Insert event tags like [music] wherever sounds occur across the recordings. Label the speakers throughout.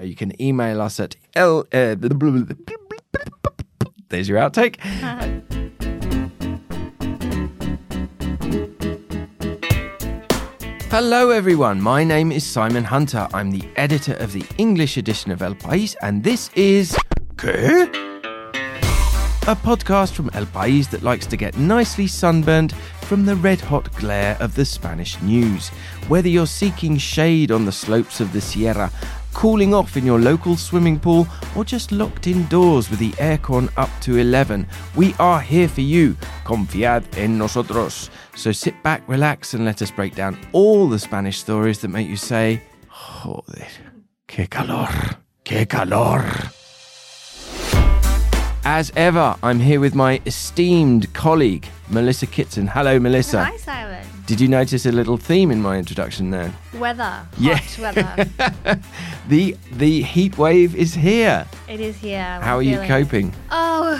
Speaker 1: You can email us at l. Uh, there's your outtake. [laughs] Hello, everyone. My name is Simon Hunter. I'm the editor of the English edition of El País, and this is. ¿Qué? A podcast from El País that likes to get nicely sunburnt from the red hot glare of the Spanish news. Whether you're seeking shade on the slopes of the Sierra, cooling off in your local swimming pool, or just locked indoors with the aircon up to 11, we are here for you. Confiad en nosotros. So sit back, relax, and let us break down all the Spanish stories that make you say, Joder, que calor, que calor. As ever, I'm here with my esteemed colleague, Melissa Kitson. Hello, Melissa.
Speaker 2: Hi, Simon.
Speaker 1: Did you notice a little theme in my introduction there?
Speaker 2: Weather. Hot
Speaker 1: Yeah.
Speaker 2: weather. [laughs]
Speaker 1: The the heat wave is here.
Speaker 2: it is here.
Speaker 1: How
Speaker 2: We're
Speaker 1: are you
Speaker 2: it.
Speaker 1: coping?
Speaker 2: Oh,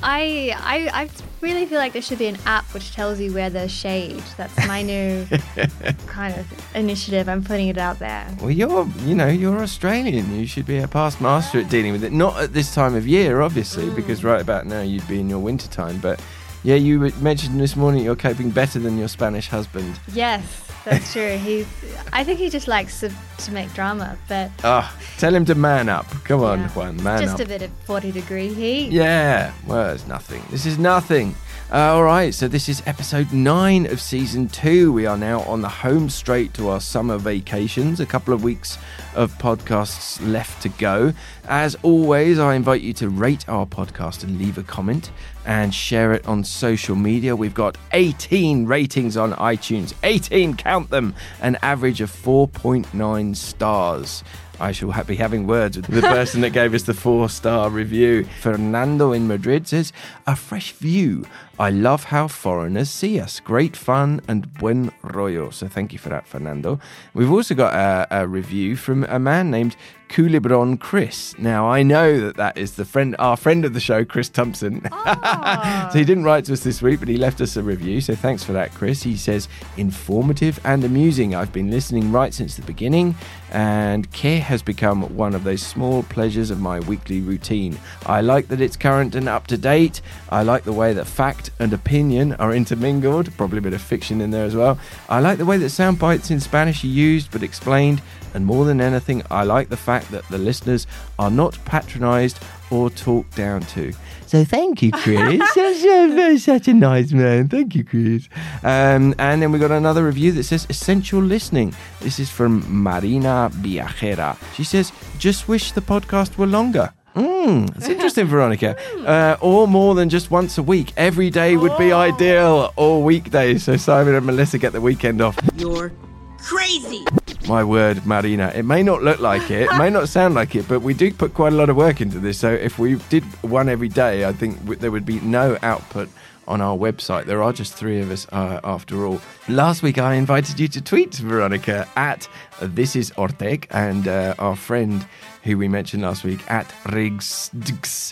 Speaker 2: I, I I really feel like there should be an app which tells you where there's shade. That's my new [laughs] kind of initiative. I'm putting it out there.
Speaker 1: Well, you're you know you're Australian. You should be a past master at dealing with it. Not at this time of year, obviously, mm. because right about now you'd be in your winter time. But yeah, you mentioned this morning you're coping better than your Spanish husband.
Speaker 2: Yes, that's [laughs] true. He's. I think he just likes to, to make drama, but
Speaker 1: Oh, tell him to man up. Come on,
Speaker 2: yeah,
Speaker 1: Juan, man
Speaker 2: just
Speaker 1: up.
Speaker 2: Just a bit of 40 degree heat.
Speaker 1: Yeah, well, it's nothing. This is nothing. Uh, all right, so this is episode nine of season two. We are now on the home straight to our summer vacations. A couple of weeks of podcasts left to go. As always, I invite you to rate our podcast and leave a comment and share it on social media. We've got 18 ratings on iTunes. 18, count them. An average of 4.9 stars. I shall ha- be having words with the person that gave us the four star review. Fernando in Madrid says, A fresh view. I love how foreigners see us. Great fun and buen rollo. So thank you for that, Fernando. We've also got a, a review from a man named Culebron Chris. Now, I know that that is the friend, our friend of the show, Chris Thompson. [laughs] Ah. so he didn't write to us this week, but he left us a review. So thanks for that, Chris. He says, informative and amusing. I've been listening right since the beginning, and care has become one of those small pleasures of my weekly routine. I like that it's current and up to date. I like the way that fact and opinion are intermingled, probably a bit of fiction in there as well. I like the way that sound bites in Spanish are used but explained. And more than anything, I like the fact that the listeners are not patronized or talked down to. So thank you, Chris. [laughs] such, a, such a nice man. Thank you, Chris. Um, and then we got another review that says essential listening. This is from Marina Viajera. She says, just wish the podcast were longer. Mm, it's interesting, [laughs] Veronica. Uh, or more than just once a week. Every day would be ideal, or weekdays. So Simon and Melissa get the weekend off.
Speaker 3: You're crazy.
Speaker 1: My word, Marina. It may not look like it, may not sound like it, but we do put quite a lot of work into this. So if we did one every day, I think there would be no output on our website. There are just three of us uh, after all. Last week, I invited you to tweet, Veronica, at This Is Orteg, and uh, our friend who we mentioned last week at Riggs.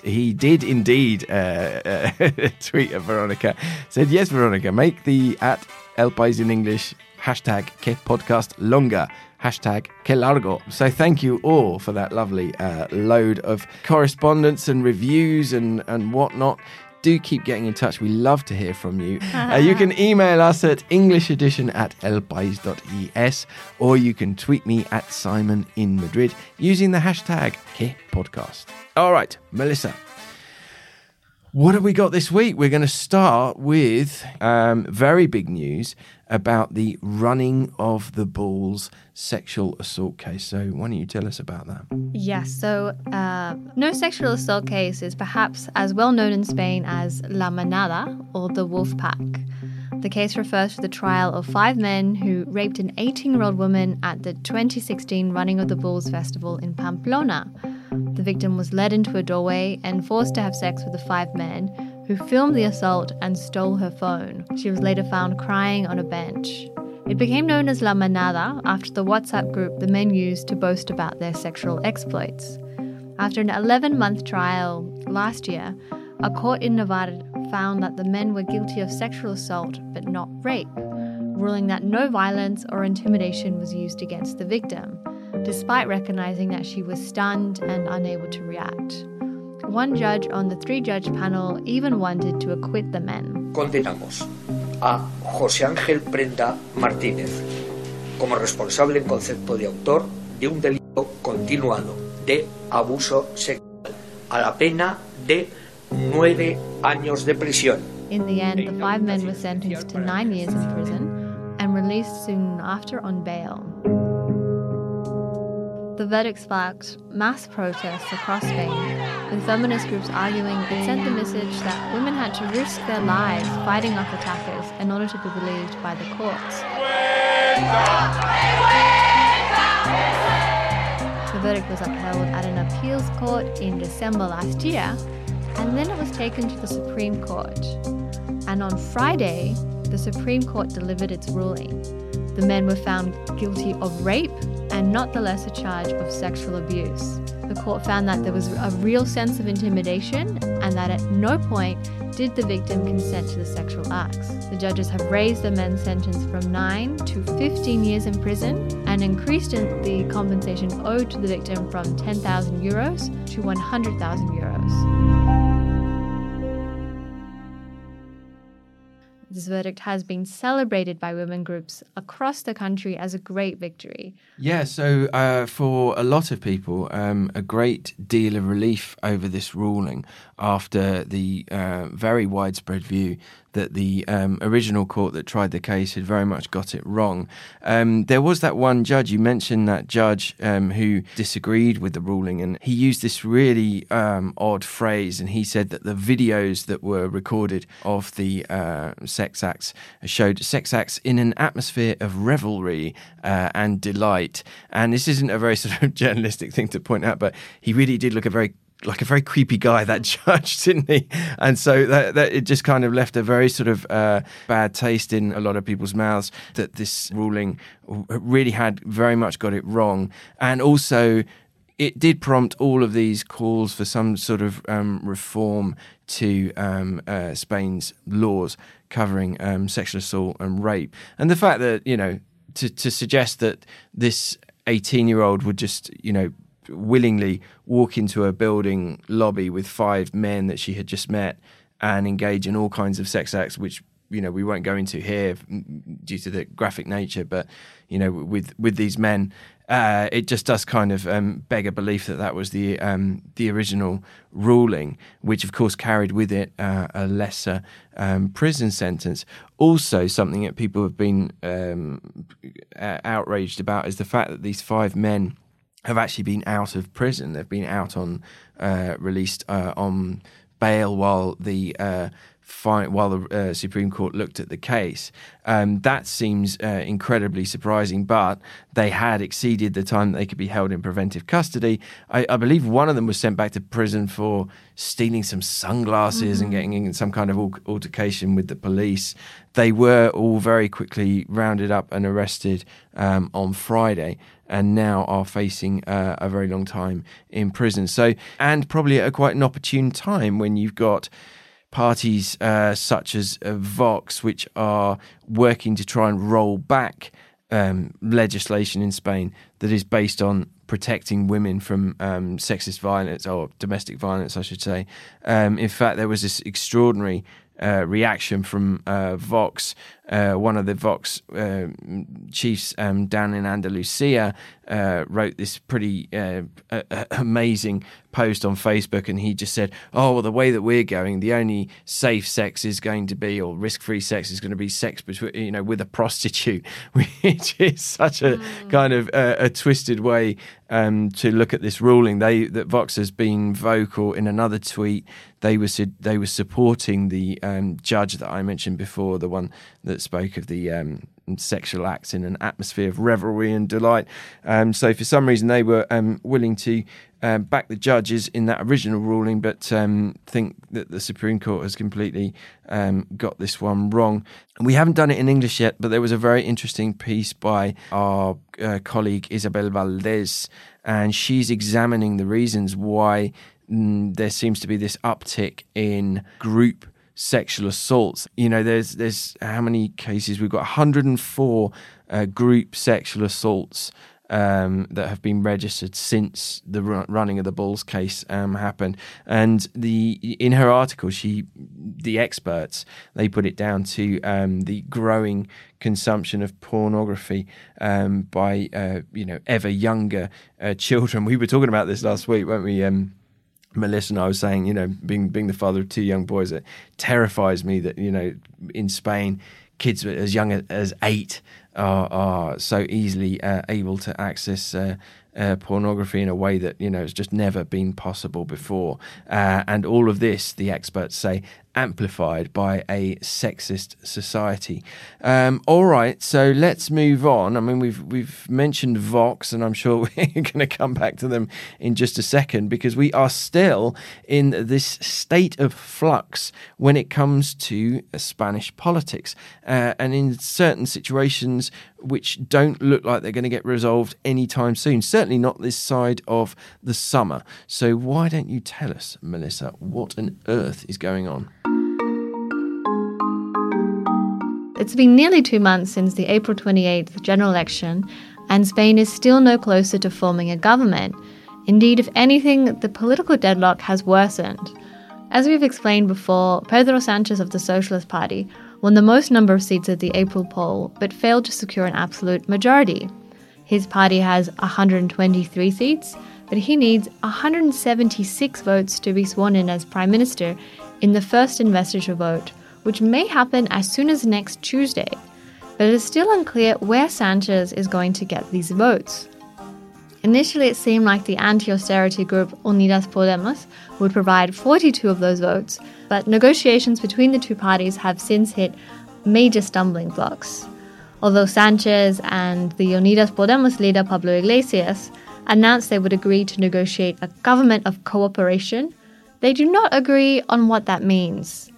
Speaker 1: He did indeed uh, [laughs] uh, tweet at Veronica. Said, Yes, Veronica, make the at El País in English hashtag que podcast longer. Hashtag que largo. So thank you all for that lovely uh, load of correspondence and reviews and and whatnot. Do keep getting in touch. We love to hear from you. [laughs] Uh, you can email us at englishedition at elpais.es or you can tweet me at simon in madrid using the hashtag podcast. All right melissa what have we got this week? We're going to start with um, very big news about the running of the bulls sexual assault case. So, why don't you tell us about that?
Speaker 2: Yes, so uh, no sexual assault case is perhaps as well known in Spain as La Manada or the Wolf Pack. The case refers to the trial of five men who raped an 18 year old woman at the 2016 Running of the Bulls festival in Pamplona. The victim was led into a doorway and forced to have sex with the five men who filmed the assault and stole her phone. She was later found crying on a bench. It became known as La Manada after the WhatsApp group the men used to boast about their sexual exploits. After an 11 month trial last year, a court in Navarra found that the men were guilty of sexual assault but not rape, ruling that no violence or intimidation was used against the victim. Despite recognizing that she was stunned and unable to react. One judge on the three judge panel even wanted to acquit the men.
Speaker 4: Condenamos a José Ángel Prenda Martínez como responsable en concepto de autor de un delito continuado de abuso sexual a la pena de nueve años de prisión.
Speaker 2: In the end, the five men were sentenced to nine years in prison and released soon after on bail. The verdict sparked mass protests across Spain, with feminist groups arguing it sent the message that women had to risk their lives fighting off attackers in order to be believed by the courts. The verdict was upheld at an appeals court in December last year, and then it was taken to the Supreme Court. And on Friday, the Supreme Court delivered its ruling. The men were found guilty of rape and not the lesser charge of sexual abuse. The court found that there was a real sense of intimidation and that at no point did the victim consent to the sexual acts. The judges have raised the men's sentence from 9 to 15 years in prison and increased the compensation owed to the victim from 10,000 euros to 100,000 euros. This verdict has been celebrated by women groups across the country as a great victory.
Speaker 1: Yeah, so uh, for a lot of people, um, a great deal of relief over this ruling after the uh, very widespread view that the um, original court that tried the case had very much got it wrong. Um, there was that one judge, you mentioned that judge um, who disagreed with the ruling, and he used this really um, odd phrase, and he said that the videos that were recorded of the uh, sex acts showed sex acts in an atmosphere of revelry uh, and delight. And this isn't a very [laughs] sort of journalistic thing to point out, but he really did look a very like a very creepy guy that [laughs] judge didn't he? And so that, that it just kind of left a very sort of uh, bad taste in a lot of people's mouths that this ruling really had very much got it wrong. And also it did prompt all of these calls for some sort of um, reform to um, uh, Spain's laws covering um, sexual assault and rape. And the fact that you know to, to suggest that this 18 year old would just you know willingly walk into a building lobby with five men that she had just met and engage in all kinds of sex acts, which you know we won't go into here due to the graphic nature. But you know, with with these men, uh, it just does kind of um, beg a belief that that was the um, the original ruling, which of course carried with it uh, a lesser um, prison sentence. Also, something that people have been um, outraged about is the fact that these five men have actually been out of prison. They've been out on uh, released uh, on bail while the uh, while the uh, Supreme Court looked at the case. Um, that seems uh, incredibly surprising, but they had exceeded the time that they could be held in preventive custody. I, I believe one of them was sent back to prison for stealing some sunglasses mm-hmm. and getting in some kind of altercation with the police. They were all very quickly rounded up and arrested um, on Friday and now are facing uh, a very long time in prison. So, and probably at a quite an opportune time when you've got parties uh, such as uh, Vox, which are working to try and roll back um, legislation in Spain that is based on protecting women from um, sexist violence or domestic violence, I should say. Um, in fact, there was this extraordinary uh, reaction from uh, Vox, uh, one of the Vox uh, chiefs um, down in Andalusia, uh, wrote this pretty uh, amazing post on Facebook, and he just said, "Oh, well, the way that we're going, the only safe sex is going to be, or risk-free sex is going to be sex between, you know, with a prostitute," [laughs] which is such a mm. kind of a twisted way um, to look at this ruling. They that Vox has been vocal in another tweet. They were they were supporting the um, judge that I mentioned before, the one that spoke of the um, sexual acts in an atmosphere of revelry and delight. Um, so for some reason, they were um, willing to um, back the judges in that original ruling, but um, think that the Supreme Court has completely um, got this one wrong. We haven't done it in English yet, but there was a very interesting piece by our uh, colleague Isabel Valdés, and she's examining the reasons why mm, there seems to be this uptick in group sexual assaults. You know, there's there's how many cases we've got 104 uh, group sexual assaults um, that have been registered since the running of the Bulls case um, happened. And the in her article, she the experts they put it down to um, the growing consumption of pornography um, by uh, you know ever younger uh, children. We were talking about this last week, weren't we? Melissa and I was saying, you know, being being the father of two young boys, it terrifies me that you know in Spain, kids as young as eight are, are so easily uh, able to access uh, uh, pornography in a way that you know has just never been possible before. Uh, and all of this, the experts say, amplified by a sexist society. Um, all right, so let's move on. I mean, we've we've mentioned Vox, and I'm sure [laughs] we're going to come back to them in just a second because we are still in this state of flux when it comes to Spanish politics, uh, and in certain situations which don't look like they're going to get resolved anytime soon. Certainly not this side of the summer. So why don't you tell us, Melissa, what on earth is going on?
Speaker 2: It's been nearly two months since the April 28th general election, and Spain is still no closer to forming a government. Indeed, if anything, the political deadlock has worsened. As we've explained before, Pedro Sanchez of the Socialist Party won the most number of seats at the April poll, but failed to secure an absolute majority. His party has 123 seats, but he needs 176 votes to be sworn in as Prime Minister in the first investiture vote which may happen as soon as next Tuesday, but it is still unclear where Sanchez is going to get these votes. Initially, it seemed like the anti austerity group Unidas Podemos would provide 42 of those votes, but negotiations between the two parties have since hit major stumbling blocks. Although Sanchez and the Unidas Podemos leader Pablo Iglesias announced they would agree to negotiate a government of cooperation, they do not agree on what that means.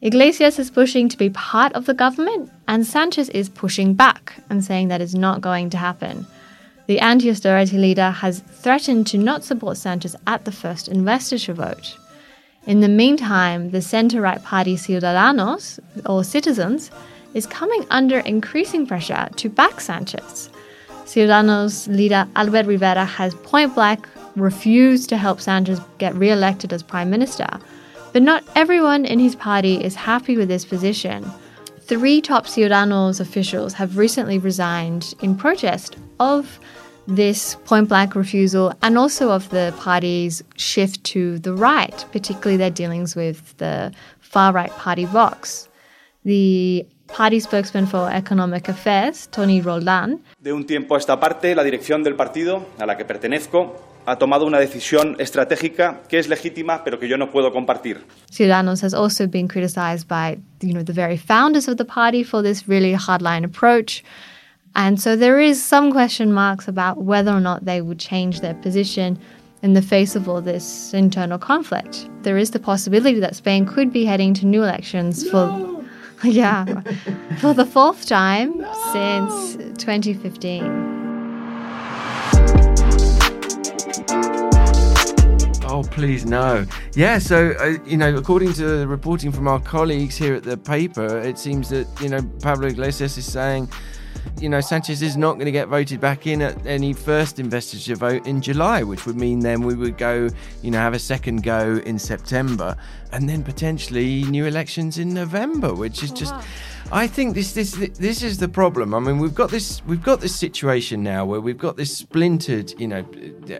Speaker 2: Iglesias is pushing to be part of the government, and Sanchez is pushing back and saying that is not going to happen. The anti austerity leader has threatened to not support Sanchez at the first investiture vote. In the meantime, the centre right party Ciudadanos, or Citizens, is coming under increasing pressure to back Sanchez. Ciudadanos leader Albert Rivera has point blank refused to help Sanchez get re elected as prime minister but not everyone in his party is happy with this position. Three top Ciudadanos officials have recently resigned in protest of this point blank refusal and also of the party's shift to the right, particularly their dealings with the far right party Vox. The party spokesman for economic affairs, Toni Roldán,
Speaker 5: de un tiempo a esta parte, la dirección del partido a la que pertenezco ha tomado una decisión estratégica que es legítima, pero que yo no puedo compartir.
Speaker 2: Ciudadanos has also been criticized by, you know, the very founders of the party for this really hardline approach. And so there is some question marks about whether or not they would change their position in the face of all this internal conflict. There is the possibility that Spain could be heading to new elections no. for [laughs] yeah, for the fourth time no. since 2015.
Speaker 1: Oh, please, no. Yeah, so, uh, you know, according to the reporting from our colleagues here at the paper, it seems that, you know, Pablo Iglesias is saying, you know, Sanchez is not going to get voted back in at any first investiture vote in July, which would mean then we would go, you know, have a second go in September and then potentially new elections in November, which is just. Wow I think this this this is the problem. I mean, we've got this we've got this situation now where we've got this splintered, you know,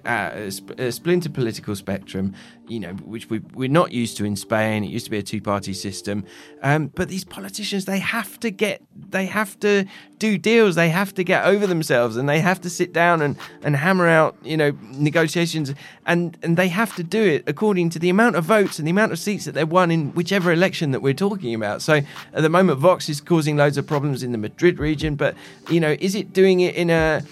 Speaker 1: uh, a splintered political spectrum, you know, which we we're not used to in Spain. It used to be a two party system, um, but these politicians they have to get they have to do deals. They have to get over themselves, and they have to sit down and and hammer out, you know, negotiations, and and they have to do it according to the amount of votes and the amount of seats that they've won in whichever election that we're talking about. So at the moment, Vox is causing loads of problems in the Madrid region, but you know, is it doing it in a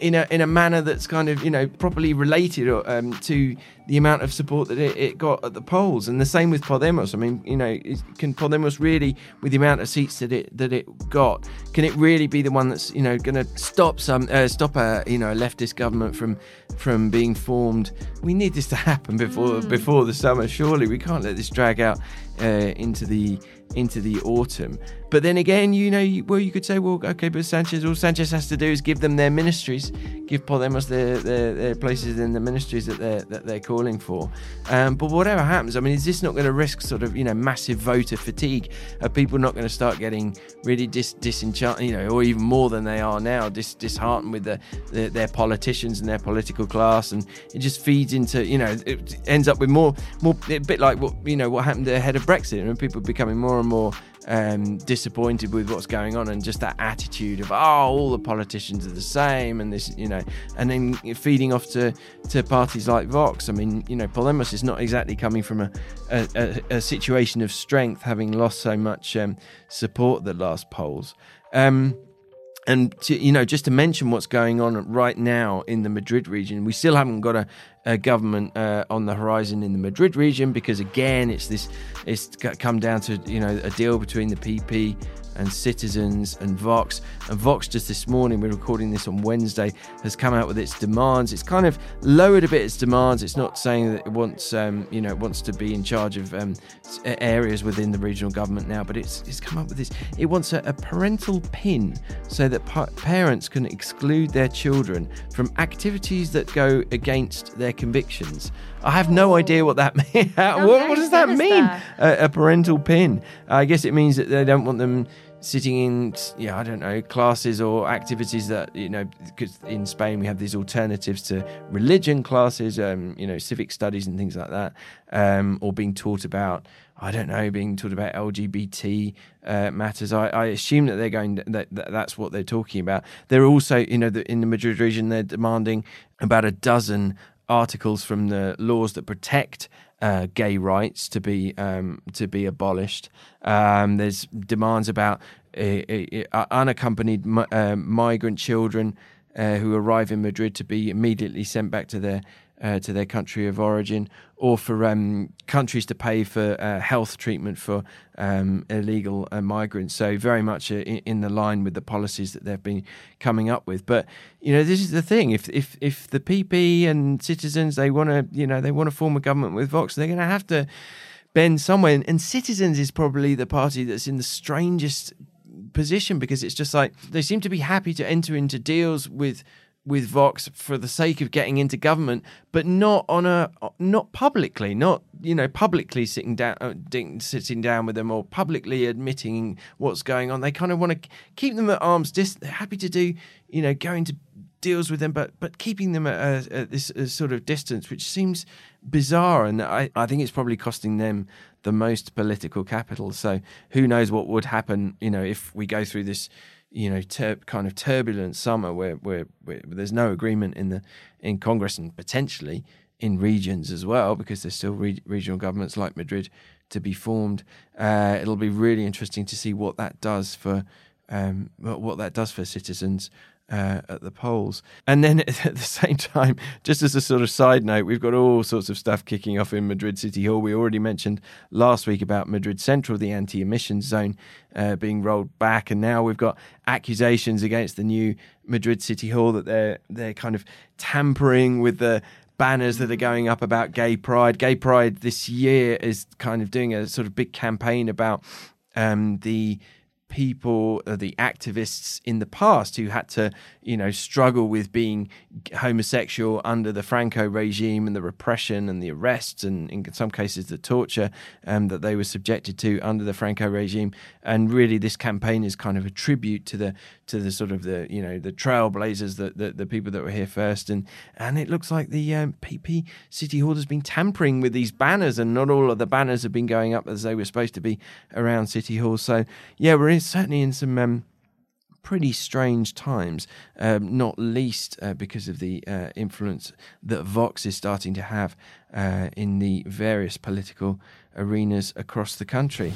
Speaker 1: in a in a manner that's kind of you know properly related um, to the amount of support that it, it, got at the polls, and the same with Podemos. I mean, you know, can Podemos really, with the amount of seats that it that it got, can it really be the one that's you know going to stop some uh, stop a you know a leftist government from from being formed? We need this to happen before mm. before the summer. Surely we can't let this drag out uh, into the into the autumn. But then again, you know, well, you could say, well, okay, but Sanchez, all Sanchez has to do is give them their ministries, give Podemos their, their, their places in the ministries that they're that they're calling for. Um, but whatever happens, I mean, is this not going to risk sort of you know massive voter fatigue? Are people not going to start getting really dis- disenchanted, you know, or even more than they are now, dis- disheartened with the, the, their politicians and their political class, and it just feeds into you know it ends up with more more a bit like what you know what happened ahead of Brexit, and people becoming more and more um, disappointed with what's going on and just that attitude of oh all the politicians are the same and this you know and then feeding off to to parties like Vox. I mean you know Podemos is not exactly coming from a a, a, a situation of strength having lost so much um, support the last polls. Um, and to, you know, just to mention what's going on right now in the Madrid region, we still haven't got a, a government uh, on the horizon in the Madrid region because again, it's this, it's come down to you know a deal between the PP and Citizens and Vox. And Vox just this morning, we're recording this on Wednesday, has come out with its demands. It's kind of lowered a bit its demands. It's not saying that it wants, um, you know, it wants to be in charge of um, areas within the regional government now, but it's it's come up with this. It wants a, a parental pin so that pa- parents can exclude their children from activities that go against their convictions. I have no idea what that [laughs] means. what, what, does that mean? A, a, parental pin. I guess it means that they don't want them sitting in, yeah, I don't know, classes or activities that you know. Because in Spain we have these alternatives to religion classes, um, you know, civic studies and things like that, um, or being taught about. I don't know, being taught about LGBT uh, matters. I, I, assume that they're going that, that, that's what they're talking about. They're also, you know, the, in the Madrid region, they're demanding about a dozen articles from the laws that protect uh, gay rights to be um, to be abolished. Um, there's demands about uh, uh, unaccompanied uh, migrant children uh, who arrive in Madrid to be immediately sent back to their uh, to their country of origin, or for um, countries to pay for uh, health treatment for um, illegal uh, migrants. So very much uh, in, in, the line with the policies that they've been coming up with. But you know, this is the thing: if if if the PP and citizens they want to, you know, they want to form a government with Vox, they're going to have to bend somewhere. And Citizens is probably the party that's in the strangest position because it's just like they seem to be happy to enter into deals with with Vox for the sake of getting into government, but not on a not publicly, not you know publicly sitting down uh, sitting down with them or publicly admitting what's going on. They kind of want to keep them at arm's distance. They're happy to do you know go into deals with them, but but keeping them at, a, at this sort of distance, which seems bizarre, and I I think it's probably costing them the most political capital. So who knows what would happen, you know, if we go through this you know ter- kind of turbulent summer where, where, where there's no agreement in the in Congress and potentially in regions as well because there's still re- regional governments like Madrid to be formed. Uh, it'll be really interesting to see what that does for um, what that does for citizens uh, at the polls. And then [laughs] at the same time, just as a sort of side note, we've got all sorts of stuff kicking off in Madrid City Hall. We already mentioned last week about Madrid Central, the anti emissions zone uh, being rolled back. And now we've got accusations against the new Madrid City Hall that they're, they're kind of tampering with the banners that are going up about gay pride. Gay pride this year is kind of doing a sort of big campaign about um, the people, uh, the activists in the past who had to, you know, struggle with being homosexual under the Franco regime and the repression and the arrests and in some cases the torture um, that they were subjected to under the Franco regime. And really, this campaign is kind of a tribute to the to the sort of the you know the trailblazers, the the, the people that were here first. And and it looks like the um, PP City Hall has been tampering with these banners, and not all of the banners have been going up as they were supposed to be around City Hall. So yeah, we're in certainly in some um, pretty strange times, um, not least uh, because of the uh, influence that Vox is starting to have uh, in the various political arenas across the country.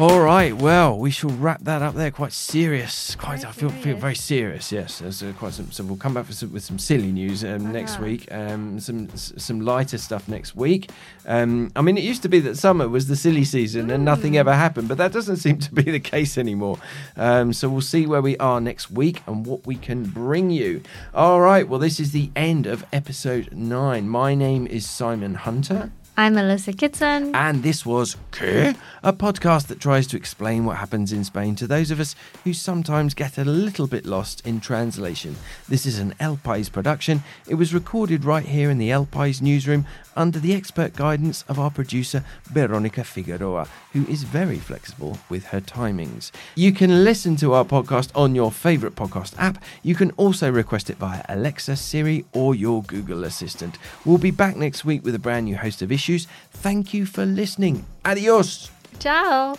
Speaker 1: All right, well, we shall wrap that up there. Quite serious. Quite, I feel, feel very serious. Yes, there's uh, quite some, some. We'll come back some, with some silly news um, next week. Um, some some lighter stuff next week. Um, I mean, it used to be that summer was the silly season mm. and nothing ever happened, but that doesn't [laughs] seem to be the case anymore. Um, so we'll see where we are next week and what we can bring you. All right, well, this is the end of episode nine. My name is Simon Hunter.
Speaker 2: I'm Melissa Kitson.
Speaker 1: And this was ¿Qué? A podcast that tries to explain what happens in Spain to those of us who sometimes get a little bit lost in translation. This is an El Pais production. It was recorded right here in the El Pais newsroom under the expert guidance of our producer Veronica Figueroa, who is very flexible with her timings. You can listen to our podcast on your favorite podcast app. You can also request it via Alexa, Siri, or your Google Assistant. We'll be back next week with a brand new host of issues. Thank you for listening. Adios.
Speaker 2: Ciao.